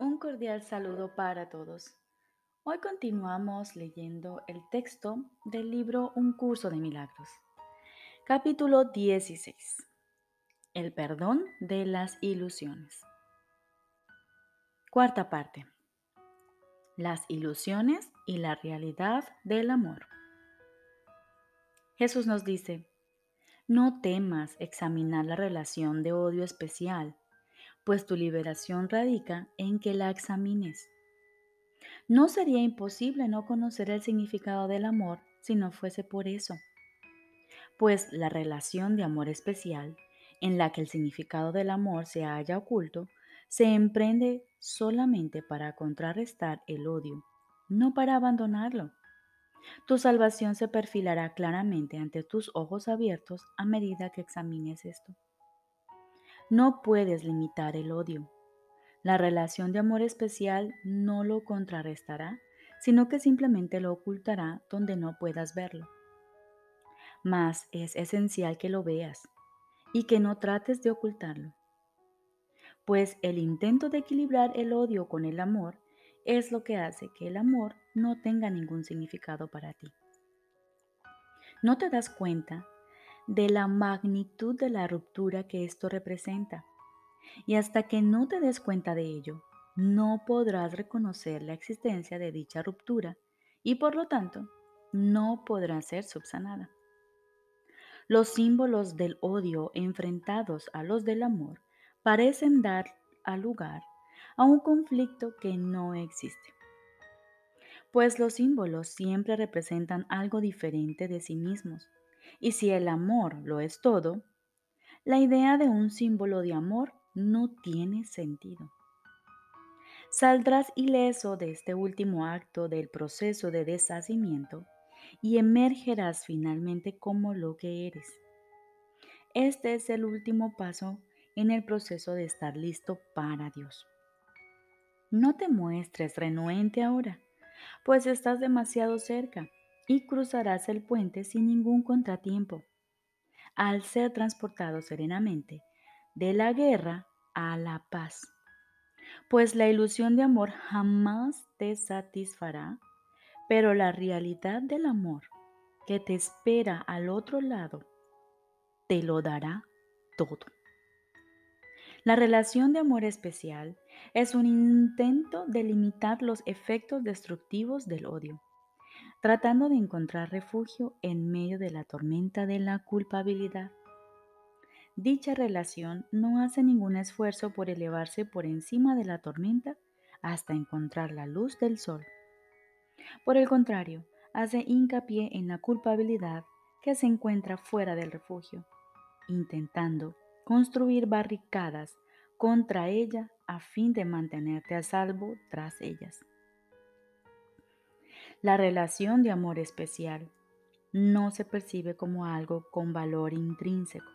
Un cordial saludo para todos. Hoy continuamos leyendo el texto del libro Un curso de milagros. Capítulo 16. El perdón de las ilusiones. Cuarta parte. Las ilusiones y la realidad del amor. Jesús nos dice, no temas examinar la relación de odio especial pues tu liberación radica en que la examines. No sería imposible no conocer el significado del amor si no fuese por eso, pues la relación de amor especial, en la que el significado del amor se halla oculto, se emprende solamente para contrarrestar el odio, no para abandonarlo. Tu salvación se perfilará claramente ante tus ojos abiertos a medida que examines esto. No puedes limitar el odio. La relación de amor especial no lo contrarrestará, sino que simplemente lo ocultará donde no puedas verlo. Mas es esencial que lo veas y que no trates de ocultarlo, pues el intento de equilibrar el odio con el amor es lo que hace que el amor no tenga ningún significado para ti. ¿No te das cuenta de la magnitud de la ruptura que esto representa. Y hasta que no te des cuenta de ello, no podrás reconocer la existencia de dicha ruptura y por lo tanto no podrá ser subsanada. Los símbolos del odio enfrentados a los del amor parecen dar lugar a un conflicto que no existe. Pues los símbolos siempre representan algo diferente de sí mismos y si el amor lo es todo, la idea de un símbolo de amor no tiene sentido. Saldrás ileso de este último acto del proceso de deshacimiento y emergerás finalmente como lo que eres. Este es el último paso en el proceso de estar listo para Dios. No te muestres renuente ahora, pues estás demasiado cerca y cruzarás el puente sin ningún contratiempo, al ser transportado serenamente de la guerra a la paz. Pues la ilusión de amor jamás te satisfará, pero la realidad del amor que te espera al otro lado te lo dará todo. La relación de amor especial es un intento de limitar los efectos destructivos del odio tratando de encontrar refugio en medio de la tormenta de la culpabilidad. Dicha relación no hace ningún esfuerzo por elevarse por encima de la tormenta hasta encontrar la luz del sol. Por el contrario, hace hincapié en la culpabilidad que se encuentra fuera del refugio, intentando construir barricadas contra ella a fin de mantenerte a salvo tras ellas. La relación de amor especial no se percibe como algo con valor intrínseco,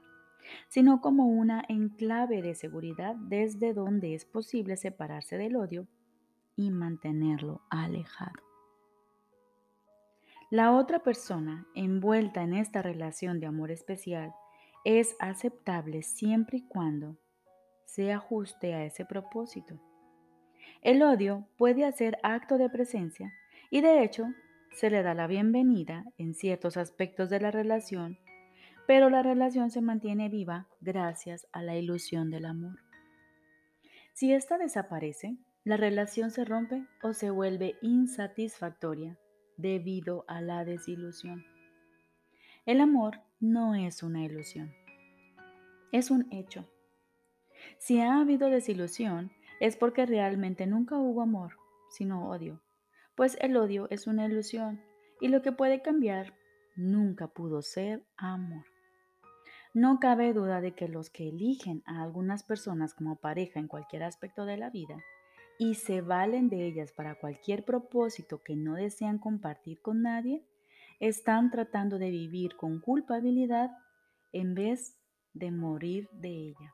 sino como una enclave de seguridad desde donde es posible separarse del odio y mantenerlo alejado. La otra persona envuelta en esta relación de amor especial es aceptable siempre y cuando se ajuste a ese propósito. El odio puede hacer acto de presencia y de hecho, se le da la bienvenida en ciertos aspectos de la relación, pero la relación se mantiene viva gracias a la ilusión del amor. Si ésta desaparece, la relación se rompe o se vuelve insatisfactoria debido a la desilusión. El amor no es una ilusión, es un hecho. Si ha habido desilusión, es porque realmente nunca hubo amor, sino odio pues el odio es una ilusión y lo que puede cambiar nunca pudo ser amor. No cabe duda de que los que eligen a algunas personas como pareja en cualquier aspecto de la vida y se valen de ellas para cualquier propósito que no desean compartir con nadie, están tratando de vivir con culpabilidad en vez de morir de ella.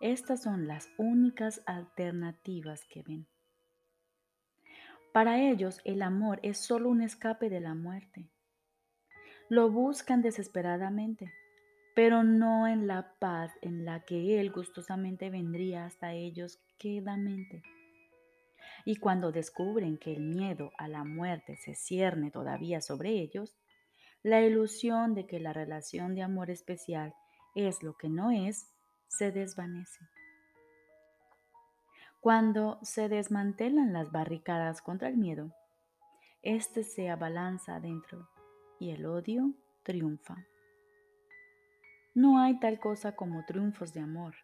Estas son las únicas alternativas que ven. Para ellos el amor es solo un escape de la muerte. Lo buscan desesperadamente, pero no en la paz en la que Él gustosamente vendría hasta ellos quedamente. Y cuando descubren que el miedo a la muerte se cierne todavía sobre ellos, la ilusión de que la relación de amor especial es lo que no es, se desvanece. Cuando se desmantelan las barricadas contra el miedo, éste se abalanza adentro y el odio triunfa. No hay tal cosa como triunfos de amor.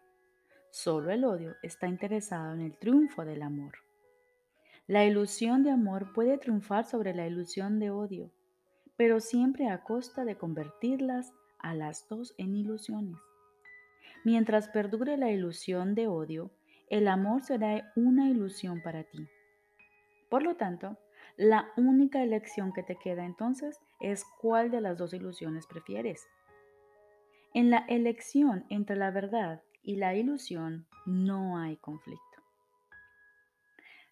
Solo el odio está interesado en el triunfo del amor. La ilusión de amor puede triunfar sobre la ilusión de odio, pero siempre a costa de convertirlas a las dos en ilusiones. Mientras perdure la ilusión de odio, el amor será una ilusión para ti. Por lo tanto, la única elección que te queda entonces es cuál de las dos ilusiones prefieres. En la elección entre la verdad y la ilusión no hay conflicto.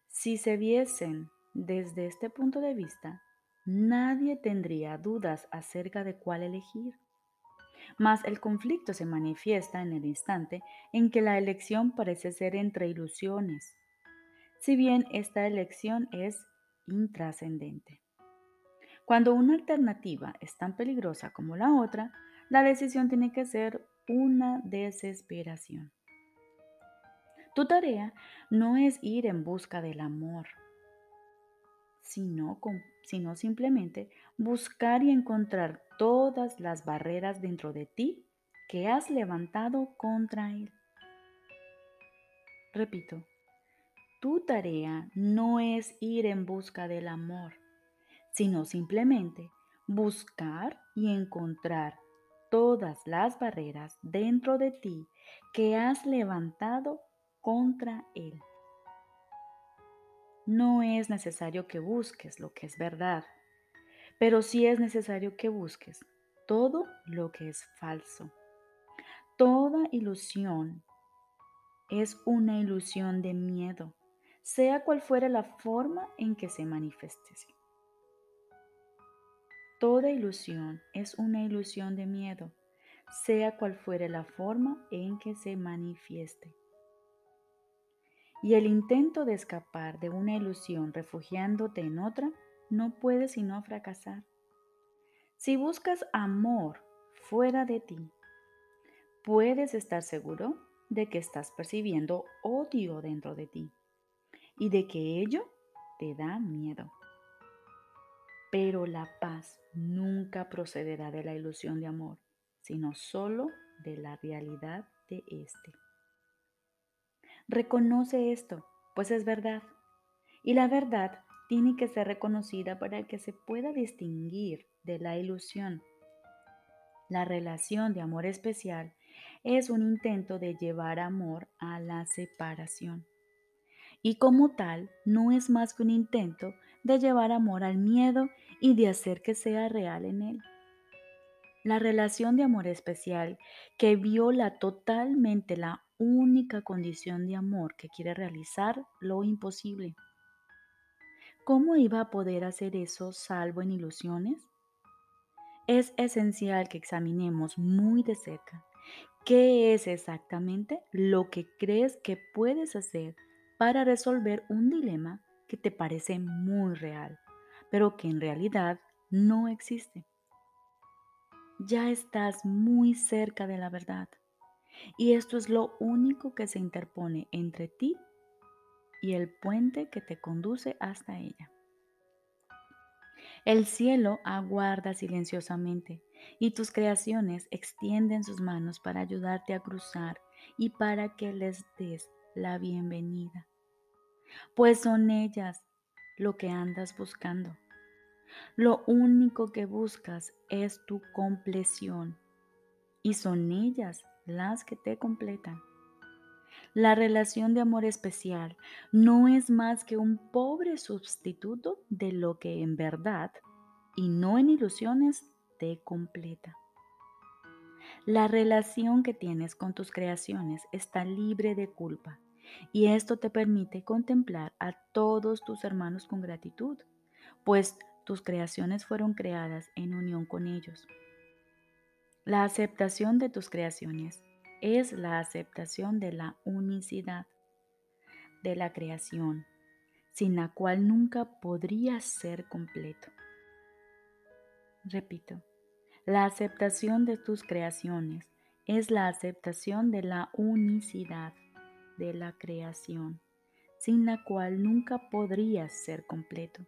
Si se viesen desde este punto de vista, nadie tendría dudas acerca de cuál elegir. Mas el conflicto se manifiesta en el instante en que la elección parece ser entre ilusiones, si bien esta elección es intrascendente. Cuando una alternativa es tan peligrosa como la otra, la decisión tiene que ser una desesperación. Tu tarea no es ir en busca del amor, sino, sino simplemente buscar y encontrar todas las barreras dentro de ti que has levantado contra él. Repito, tu tarea no es ir en busca del amor, sino simplemente buscar y encontrar todas las barreras dentro de ti que has levantado contra él. No es necesario que busques lo que es verdad, pero sí es necesario que busques todo lo que es falso. Toda ilusión es una ilusión de miedo, sea cual fuera la forma en que se manifieste. Toda ilusión es una ilusión de miedo, sea cual fuera la forma en que se manifieste y el intento de escapar de una ilusión refugiándote en otra no puede sino fracasar. Si buscas amor fuera de ti, puedes estar seguro de que estás percibiendo odio dentro de ti y de que ello te da miedo. Pero la paz nunca procederá de la ilusión de amor, sino solo de la realidad de éste. Reconoce esto, pues es verdad. Y la verdad tiene que ser reconocida para que se pueda distinguir de la ilusión. La relación de amor especial es un intento de llevar amor a la separación. Y como tal, no es más que un intento de llevar amor al miedo y de hacer que sea real en él. La relación de amor especial que viola totalmente la única condición de amor que quiere realizar lo imposible. ¿Cómo iba a poder hacer eso salvo en ilusiones? Es esencial que examinemos muy de cerca qué es exactamente lo que crees que puedes hacer para resolver un dilema que te parece muy real, pero que en realidad no existe. Ya estás muy cerca de la verdad. Y esto es lo único que se interpone entre ti y el puente que te conduce hasta ella. El cielo aguarda silenciosamente y tus creaciones extienden sus manos para ayudarte a cruzar y para que les des la bienvenida. Pues son ellas lo que andas buscando. Lo único que buscas es tu compleción y son ellas las que te completan. La relación de amor especial no es más que un pobre sustituto de lo que en verdad y no en ilusiones te completa. La relación que tienes con tus creaciones está libre de culpa y esto te permite contemplar a todos tus hermanos con gratitud, pues tus creaciones fueron creadas en unión con ellos. La aceptación de tus creaciones es la aceptación de la unicidad de la creación, sin la cual nunca podrías ser completo. Repito, la aceptación de tus creaciones es la aceptación de la unicidad de la creación, sin la cual nunca podrías ser completo.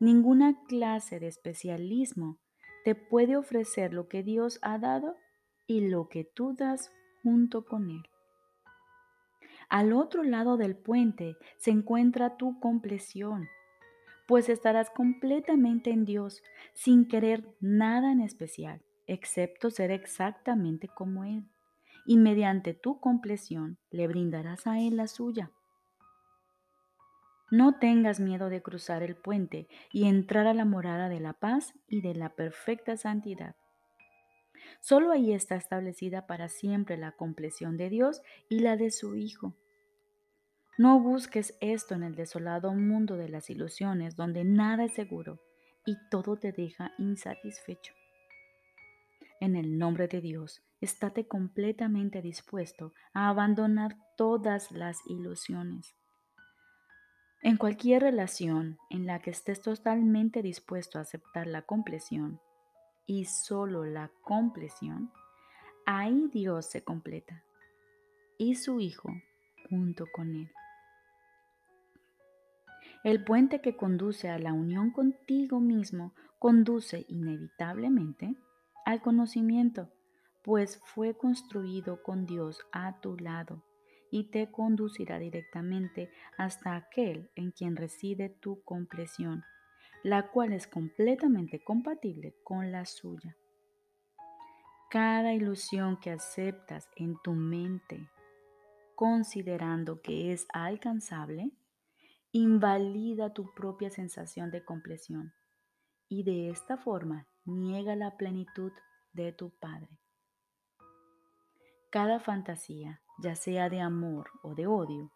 Ninguna clase de especialismo te puede ofrecer lo que Dios ha dado y lo que tú das junto con Él. Al otro lado del puente se encuentra tu compleción, pues estarás completamente en Dios sin querer nada en especial, excepto ser exactamente como Él, y mediante tu compleción le brindarás a Él la suya. No tengas miedo de cruzar el puente y entrar a la morada de la paz y de la perfecta santidad. Solo ahí está establecida para siempre la compleción de Dios y la de su Hijo. No busques esto en el desolado mundo de las ilusiones donde nada es seguro y todo te deja insatisfecho. En el nombre de Dios, estate completamente dispuesto a abandonar todas las ilusiones. En cualquier relación en la que estés totalmente dispuesto a aceptar la compleción y solo la compleción, ahí Dios se completa y su Hijo junto con Él. El puente que conduce a la unión contigo mismo conduce inevitablemente al conocimiento, pues fue construido con Dios a tu lado y te conducirá directamente hasta aquel en quien reside tu compleción, la cual es completamente compatible con la suya. Cada ilusión que aceptas en tu mente, considerando que es alcanzable, invalida tu propia sensación de compleción y de esta forma niega la plenitud de tu Padre. Cada fantasía ya sea de amor o de odio,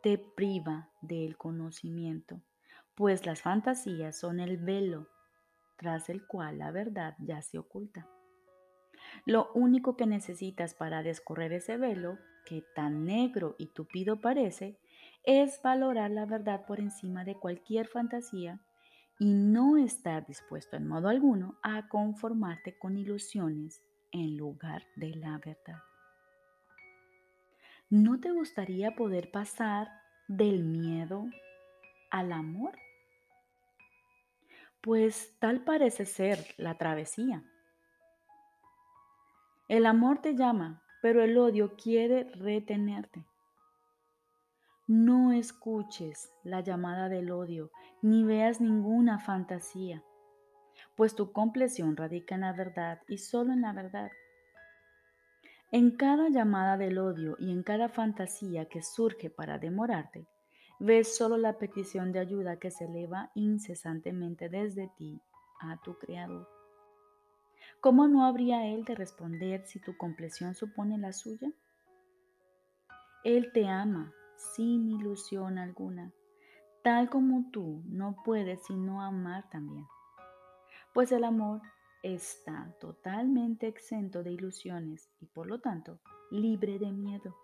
te priva del conocimiento, pues las fantasías son el velo tras el cual la verdad ya se oculta. Lo único que necesitas para descorrer ese velo, que tan negro y tupido parece, es valorar la verdad por encima de cualquier fantasía y no estar dispuesto en modo alguno a conformarte con ilusiones en lugar de la verdad. ¿No te gustaría poder pasar del miedo al amor? Pues tal parece ser la travesía. El amor te llama, pero el odio quiere retenerte. No escuches la llamada del odio, ni veas ninguna fantasía, pues tu compleción radica en la verdad y solo en la verdad. En cada llamada del odio y en cada fantasía que surge para demorarte, ves solo la petición de ayuda que se eleva incesantemente desde ti a tu Creador. ¿Cómo no habría Él de responder si tu compleción supone la suya? Él te ama sin ilusión alguna, tal como tú no puedes sino amar también. Pues el amor está totalmente exento de ilusiones y por lo tanto libre de miedo.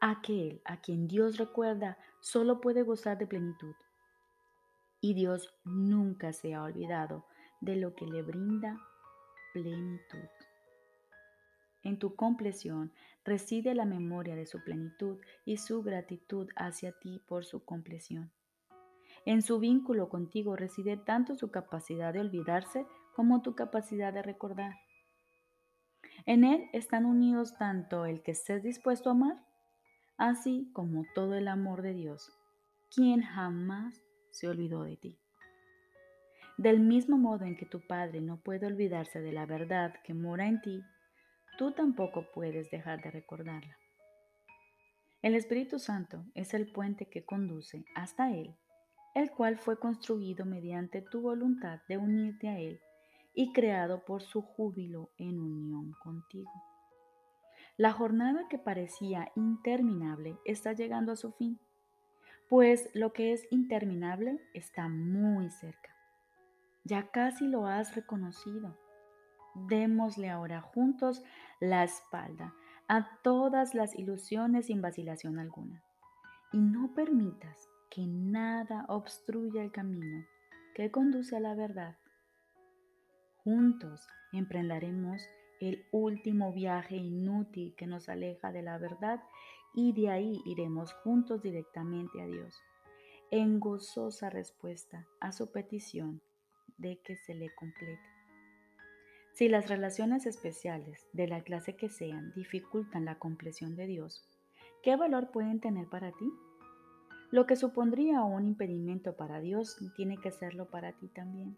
Aquel a quien Dios recuerda solo puede gozar de plenitud. Y Dios nunca se ha olvidado de lo que le brinda plenitud. En tu compleción reside la memoria de su plenitud y su gratitud hacia ti por su compleción. En su vínculo contigo reside tanto su capacidad de olvidarse como tu capacidad de recordar. En Él están unidos tanto el que estés dispuesto a amar, así como todo el amor de Dios, quien jamás se olvidó de ti. Del mismo modo en que tu Padre no puede olvidarse de la verdad que mora en ti, tú tampoco puedes dejar de recordarla. El Espíritu Santo es el puente que conduce hasta Él, el cual fue construido mediante tu voluntad de unirte a Él y creado por su júbilo en unión contigo. La jornada que parecía interminable está llegando a su fin, pues lo que es interminable está muy cerca. Ya casi lo has reconocido. Démosle ahora juntos la espalda a todas las ilusiones sin vacilación alguna. Y no permitas que nada obstruya el camino que conduce a la verdad. Juntos emprenderemos el último viaje inútil que nos aleja de la verdad y de ahí iremos juntos directamente a Dios, en gozosa respuesta a su petición de que se le complete. Si las relaciones especiales, de la clase que sean, dificultan la compleción de Dios, ¿qué valor pueden tener para ti? Lo que supondría un impedimento para Dios tiene que serlo para ti también.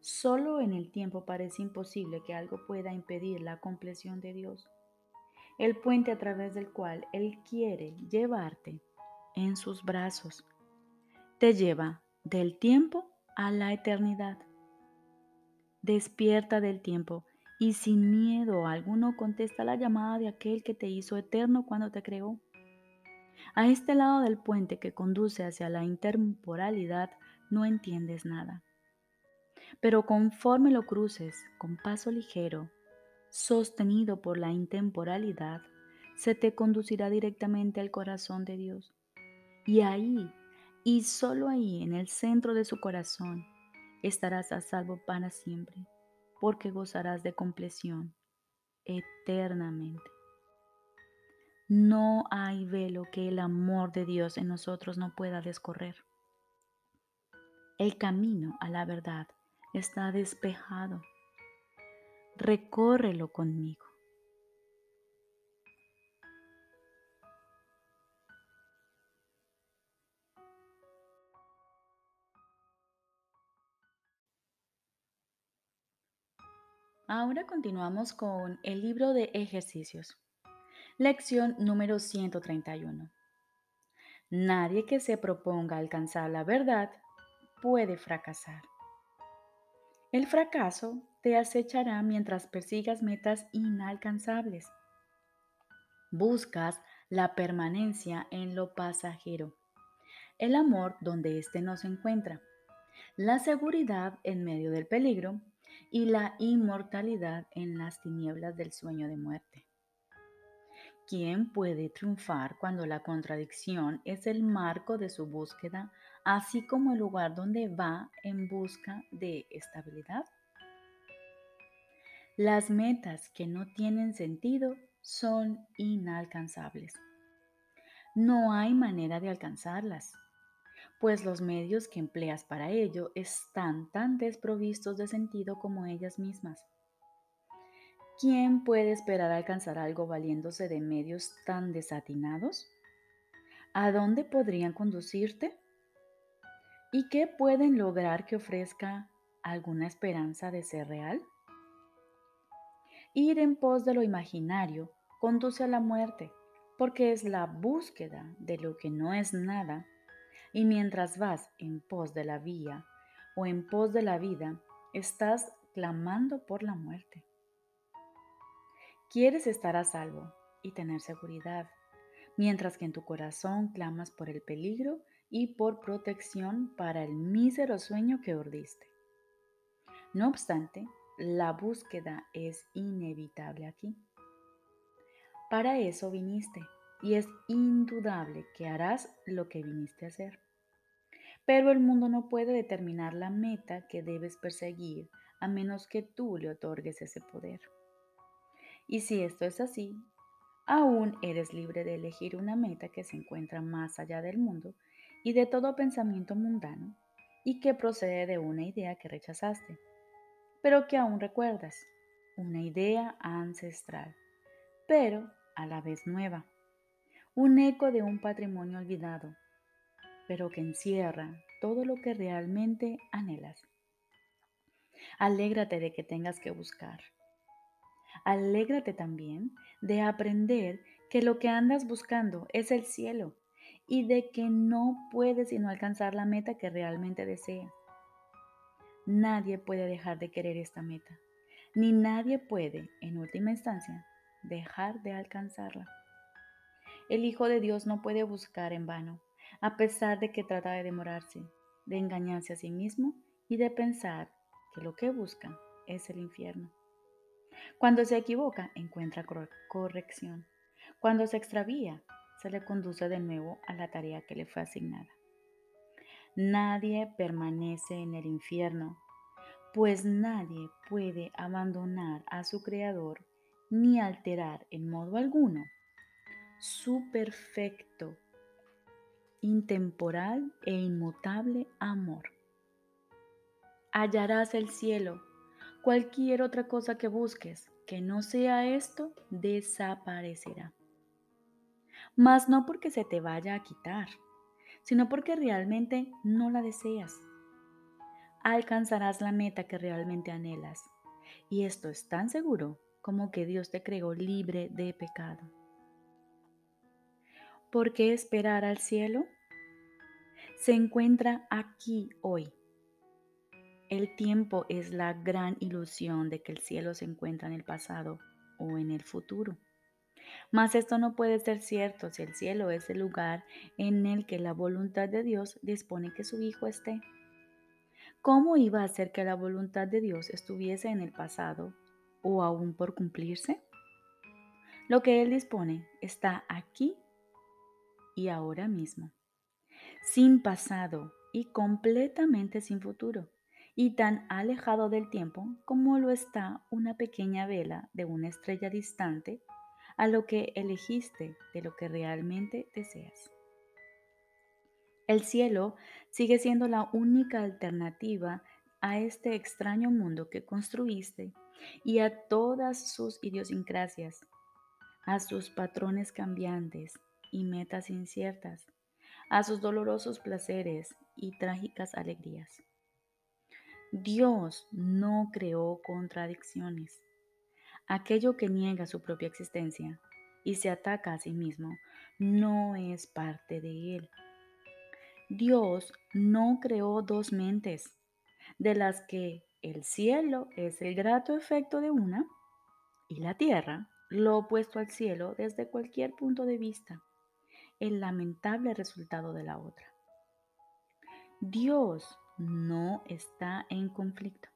Solo en el tiempo parece imposible que algo pueda impedir la compleción de Dios, el puente a través del cual Él quiere llevarte en sus brazos. Te lleva del tiempo a la eternidad. Despierta del tiempo y sin miedo alguno contesta la llamada de aquel que te hizo eterno cuando te creó. A este lado del puente que conduce hacia la intemporalidad no entiendes nada. Pero conforme lo cruces con paso ligero, sostenido por la intemporalidad, se te conducirá directamente al corazón de Dios. Y ahí, y solo ahí, en el centro de su corazón, estarás a salvo para siempre, porque gozarás de compleción eternamente. No hay velo que el amor de Dios en nosotros no pueda descorrer. El camino a la verdad está despejado. Recórrelo conmigo. Ahora continuamos con el libro de ejercicios. Lección número 131. Nadie que se proponga alcanzar la verdad puede fracasar. El fracaso te acechará mientras persigas metas inalcanzables. Buscas la permanencia en lo pasajero, el amor donde éste no se encuentra, la seguridad en medio del peligro y la inmortalidad en las tinieblas del sueño de muerte. ¿Quién puede triunfar cuando la contradicción es el marco de su búsqueda, así como el lugar donde va en busca de estabilidad? Las metas que no tienen sentido son inalcanzables. No hay manera de alcanzarlas, pues los medios que empleas para ello están tan desprovistos de sentido como ellas mismas. ¿Quién puede esperar alcanzar algo valiéndose de medios tan desatinados? ¿A dónde podrían conducirte? ¿Y qué pueden lograr que ofrezca alguna esperanza de ser real? Ir en pos de lo imaginario conduce a la muerte, porque es la búsqueda de lo que no es nada, y mientras vas en pos de la vía o en pos de la vida, estás clamando por la muerte. Quieres estar a salvo y tener seguridad, mientras que en tu corazón clamas por el peligro y por protección para el mísero sueño que urdiste. No obstante, la búsqueda es inevitable aquí. Para eso viniste y es indudable que harás lo que viniste a hacer. Pero el mundo no puede determinar la meta que debes perseguir a menos que tú le otorgues ese poder. Y si esto es así, aún eres libre de elegir una meta que se encuentra más allá del mundo y de todo pensamiento mundano y que procede de una idea que rechazaste, pero que aún recuerdas, una idea ancestral, pero a la vez nueva, un eco de un patrimonio olvidado, pero que encierra todo lo que realmente anhelas. Alégrate de que tengas que buscar Alégrate también de aprender que lo que andas buscando es el cielo y de que no puedes sino alcanzar la meta que realmente deseas. Nadie puede dejar de querer esta meta, ni nadie puede, en última instancia, dejar de alcanzarla. El Hijo de Dios no puede buscar en vano, a pesar de que trata de demorarse, de engañarse a sí mismo y de pensar que lo que busca es el infierno. Cuando se equivoca, encuentra corrección. Cuando se extravía, se le conduce de nuevo a la tarea que le fue asignada. Nadie permanece en el infierno, pues nadie puede abandonar a su Creador ni alterar en modo alguno su perfecto, intemporal e inmutable amor. Hallarás el cielo, cualquier otra cosa que busques que no sea esto, desaparecerá. Mas no porque se te vaya a quitar, sino porque realmente no la deseas. Alcanzarás la meta que realmente anhelas. Y esto es tan seguro como que Dios te creó libre de pecado. ¿Por qué esperar al cielo? Se encuentra aquí hoy. El tiempo es la gran ilusión de que el cielo se encuentra en el pasado o en el futuro. Mas esto no puede ser cierto si el cielo es el lugar en el que la voluntad de Dios dispone que su Hijo esté. ¿Cómo iba a ser que la voluntad de Dios estuviese en el pasado o aún por cumplirse? Lo que Él dispone está aquí y ahora mismo, sin pasado y completamente sin futuro, y tan alejado del tiempo como lo está una pequeña vela de una estrella distante a lo que elegiste de lo que realmente deseas. El cielo sigue siendo la única alternativa a este extraño mundo que construiste y a todas sus idiosincrasias, a sus patrones cambiantes y metas inciertas, a sus dolorosos placeres y trágicas alegrías. Dios no creó contradicciones. Aquello que niega su propia existencia y se ataca a sí mismo no es parte de él. Dios no creó dos mentes, de las que el cielo es el grato efecto de una y la tierra, lo opuesto al cielo desde cualquier punto de vista el lamentable resultado de la otra. Dios no está en conflicto,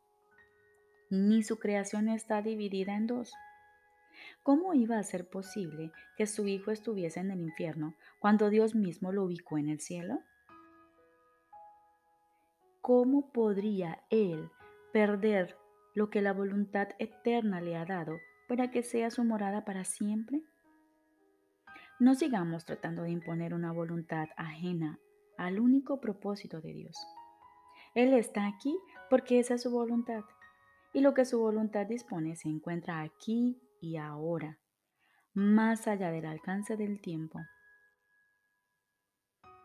ni su creación está dividida en dos. ¿Cómo iba a ser posible que su hijo estuviese en el infierno cuando Dios mismo lo ubicó en el cielo? ¿Cómo podría él perder lo que la voluntad eterna le ha dado para que sea su morada para siempre? No sigamos tratando de imponer una voluntad ajena al único propósito de Dios. Él está aquí porque esa es su voluntad. Y lo que su voluntad dispone se encuentra aquí y ahora, más allá del alcance del tiempo.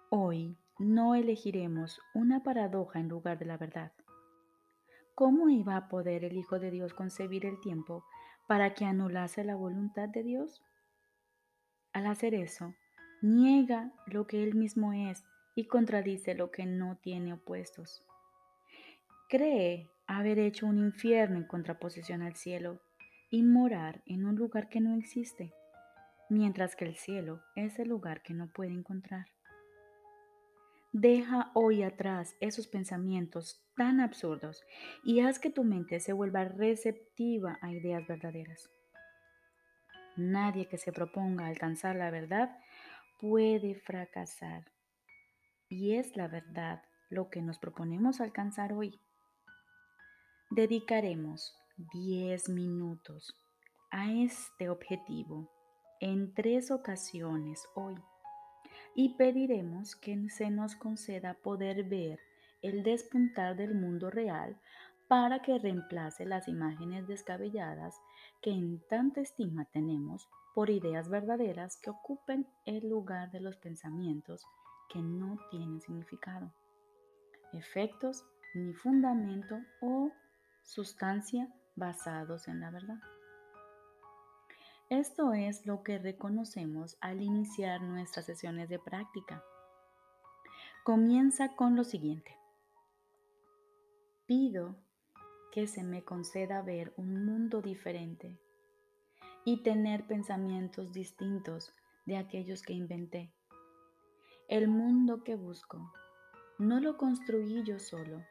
Hoy no elegiremos una paradoja en lugar de la verdad. ¿Cómo iba a poder el Hijo de Dios concebir el tiempo para que anulase la voluntad de Dios? Al hacer eso, niega lo que él mismo es y contradice lo que no tiene opuestos. Cree haber hecho un infierno en contraposición al cielo y morar en un lugar que no existe, mientras que el cielo es el lugar que no puede encontrar. Deja hoy atrás esos pensamientos tan absurdos y haz que tu mente se vuelva receptiva a ideas verdaderas. Nadie que se proponga alcanzar la verdad puede fracasar. Y es la verdad lo que nos proponemos alcanzar hoy. Dedicaremos 10 minutos a este objetivo en tres ocasiones hoy y pediremos que se nos conceda poder ver el despuntar del mundo real para que reemplace las imágenes descabelladas que en tanta estima tenemos por ideas verdaderas que ocupen el lugar de los pensamientos que no tienen significado, efectos ni fundamento o sustancia basados en la verdad. Esto es lo que reconocemos al iniciar nuestras sesiones de práctica. Comienza con lo siguiente. Pido que se me conceda ver un mundo diferente y tener pensamientos distintos de aquellos que inventé. El mundo que busco no lo construí yo solo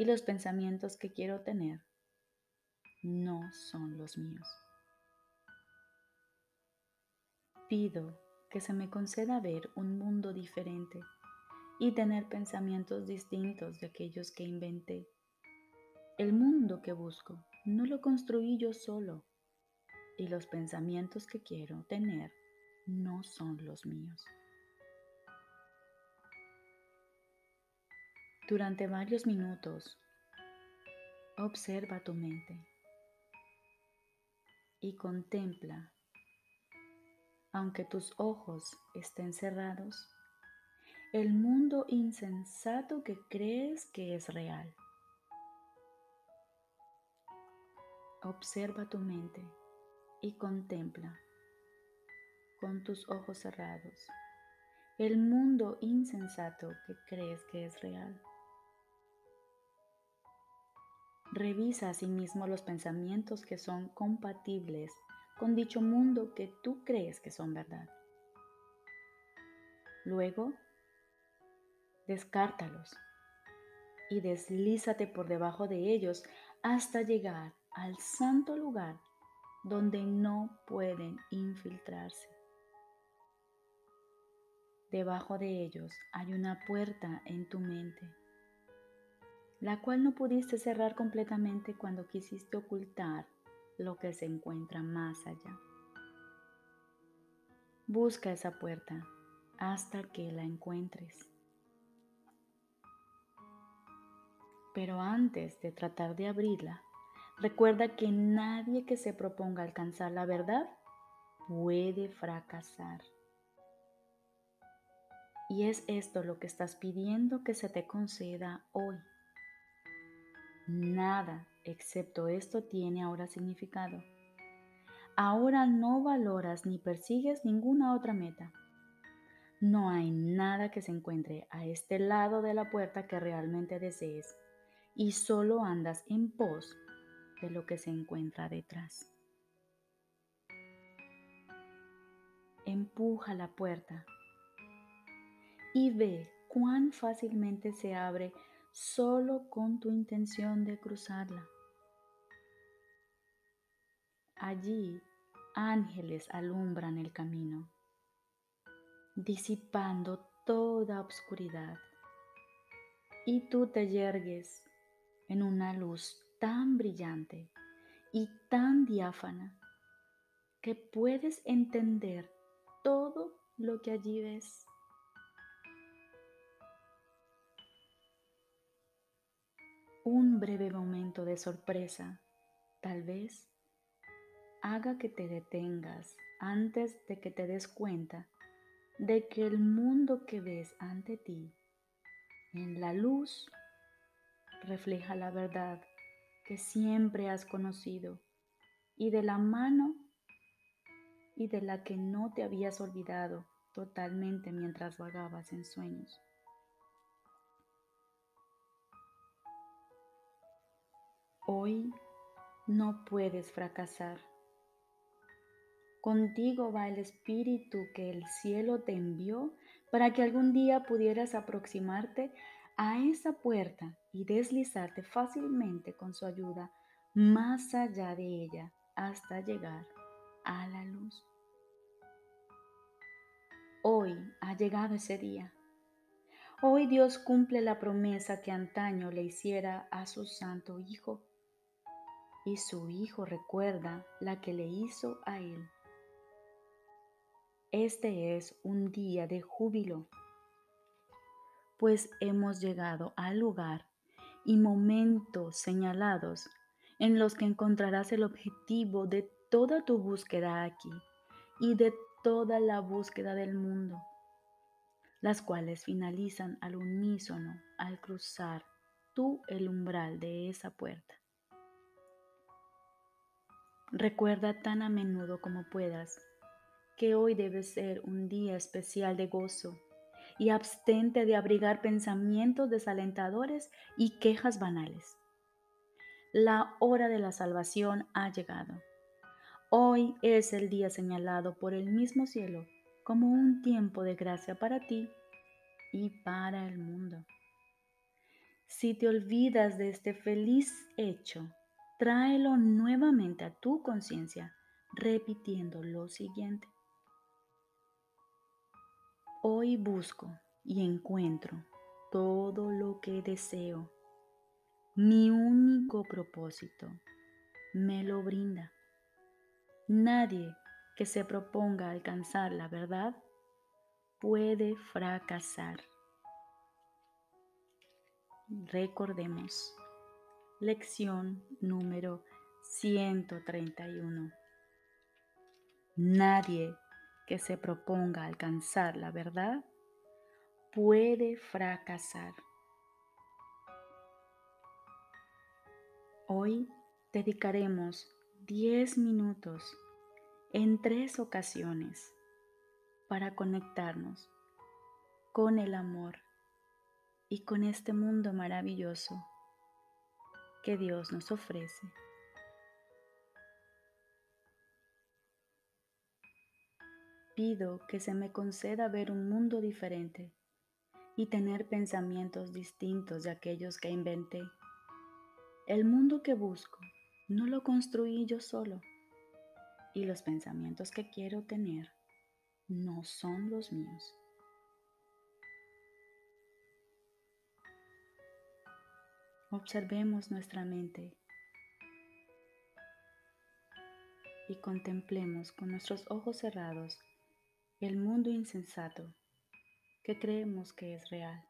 y los pensamientos que quiero tener no son los míos. Pido que se me conceda ver un mundo diferente y tener pensamientos distintos de aquellos que inventé. El mundo que busco no lo construí yo solo y los pensamientos que quiero tener no son los míos. Durante varios minutos, observa tu mente y contempla aunque tus ojos estén cerrados, el mundo insensato que crees que es real. Observa tu mente y contempla con tus ojos cerrados el mundo insensato que crees que es real. Revisa asimismo los pensamientos que son compatibles con dicho mundo que tú crees que son verdad. Luego, descártalos y deslízate por debajo de ellos hasta llegar al santo lugar donde no pueden infiltrarse. Debajo de ellos hay una puerta en tu mente, la cual no pudiste cerrar completamente cuando quisiste ocultar lo que se encuentra más allá. Busca esa puerta hasta que la encuentres. Pero antes de tratar de abrirla, recuerda que nadie que se proponga alcanzar la verdad puede fracasar. Y es esto lo que estás pidiendo que se te conceda hoy. Nada excepto esto tiene ahora significado. Ahora no valoras ni persigues ninguna otra meta. No hay nada que se encuentre a este lado de la puerta que realmente desees y solo andas en pos de lo que se encuentra detrás. Empuja la puerta y ve cuán fácilmente se abre solo con tu intención de cruzarla. Allí ángeles alumbran el camino, disipando toda obscuridad, y tú te yergues en una luz tan brillante y tan diáfana que puedes entender todo lo que allí ves. Un breve momento de sorpresa, tal vez, haga que te detengas antes de que te des cuenta de que el mundo que ves ante ti en la luz refleja la verdad que siempre has conocido y de la mano y de la que no te habías olvidado totalmente mientras vagabas en sueños. Hoy no puedes fracasar. Contigo va el Espíritu que el cielo te envió para que algún día pudieras aproximarte a esa puerta y deslizarte fácilmente con su ayuda más allá de ella hasta llegar a la luz. Hoy ha llegado ese día. Hoy Dios cumple la promesa que antaño le hiciera a su Santo Hijo y su Hijo recuerda la que le hizo a él. Este es un día de júbilo, pues hemos llegado al lugar y momentos señalados en los que encontrarás el objetivo de toda tu búsqueda aquí y de toda la búsqueda del mundo, las cuales finalizan al unísono al cruzar tú el umbral de esa puerta. Recuerda tan a menudo como puedas que hoy debe ser un día especial de gozo y abstente de abrigar pensamientos desalentadores y quejas banales. La hora de la salvación ha llegado. Hoy es el día señalado por el mismo cielo como un tiempo de gracia para ti y para el mundo. Si te olvidas de este feliz hecho, tráelo nuevamente a tu conciencia repitiendo lo siguiente. Hoy busco y encuentro todo lo que deseo. Mi único propósito me lo brinda. Nadie que se proponga alcanzar la verdad puede fracasar. Recordemos, lección número 131. Nadie que se proponga alcanzar la verdad puede fracasar. Hoy dedicaremos 10 minutos en tres ocasiones para conectarnos con el amor y con este mundo maravilloso que Dios nos ofrece. Pido que se me conceda ver un mundo diferente y tener pensamientos distintos de aquellos que inventé. El mundo que busco no lo construí yo solo y los pensamientos que quiero tener no son los míos. Observemos nuestra mente y contemplemos con nuestros ojos cerrados el mundo insensato que creemos que es real.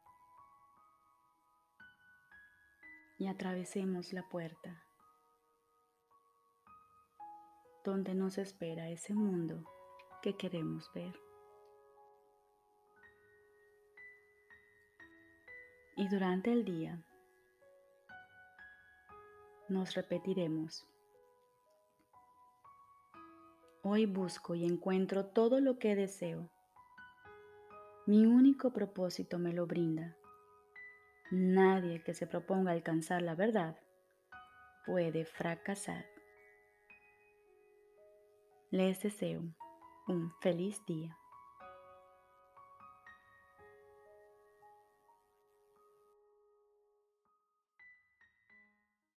Y atravesemos la puerta donde nos espera ese mundo que queremos ver. Y durante el día nos repetiremos, hoy busco y encuentro todo lo que deseo. Mi único propósito me lo brinda. Nadie que se proponga alcanzar la verdad puede fracasar. Les deseo un feliz día.